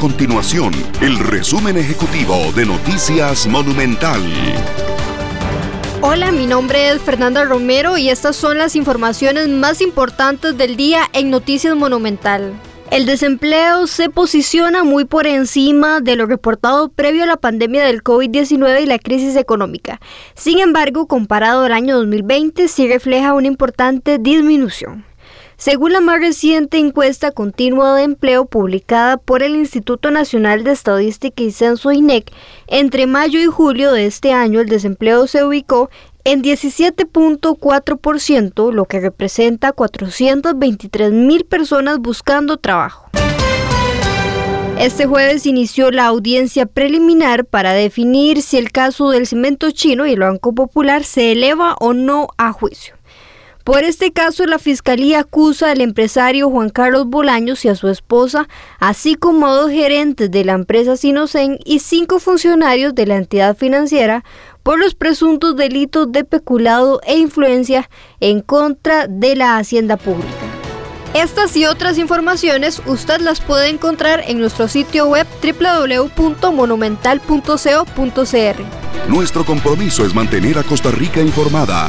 continuación el resumen ejecutivo de Noticias Monumental. Hola, mi nombre es Fernanda Romero y estas son las informaciones más importantes del día en Noticias Monumental. El desempleo se posiciona muy por encima de lo reportado previo a la pandemia del COVID-19 y la crisis económica. Sin embargo, comparado al año 2020, sí refleja una importante disminución. Según la más reciente encuesta continua de empleo publicada por el Instituto Nacional de Estadística y Censo INEC, entre mayo y julio de este año el desempleo se ubicó en 17.4%, lo que representa 423 mil personas buscando trabajo. Este jueves inició la audiencia preliminar para definir si el caso del cemento chino y el Banco Popular se eleva o no a juicio. Por este caso, la Fiscalía acusa al empresario Juan Carlos Bolaños y a su esposa, así como a dos gerentes de la empresa Sinocen y cinco funcionarios de la entidad financiera por los presuntos delitos de peculado e influencia en contra de la hacienda pública. Estas y otras informaciones usted las puede encontrar en nuestro sitio web www.monumental.co.cr. Nuestro compromiso es mantener a Costa Rica informada.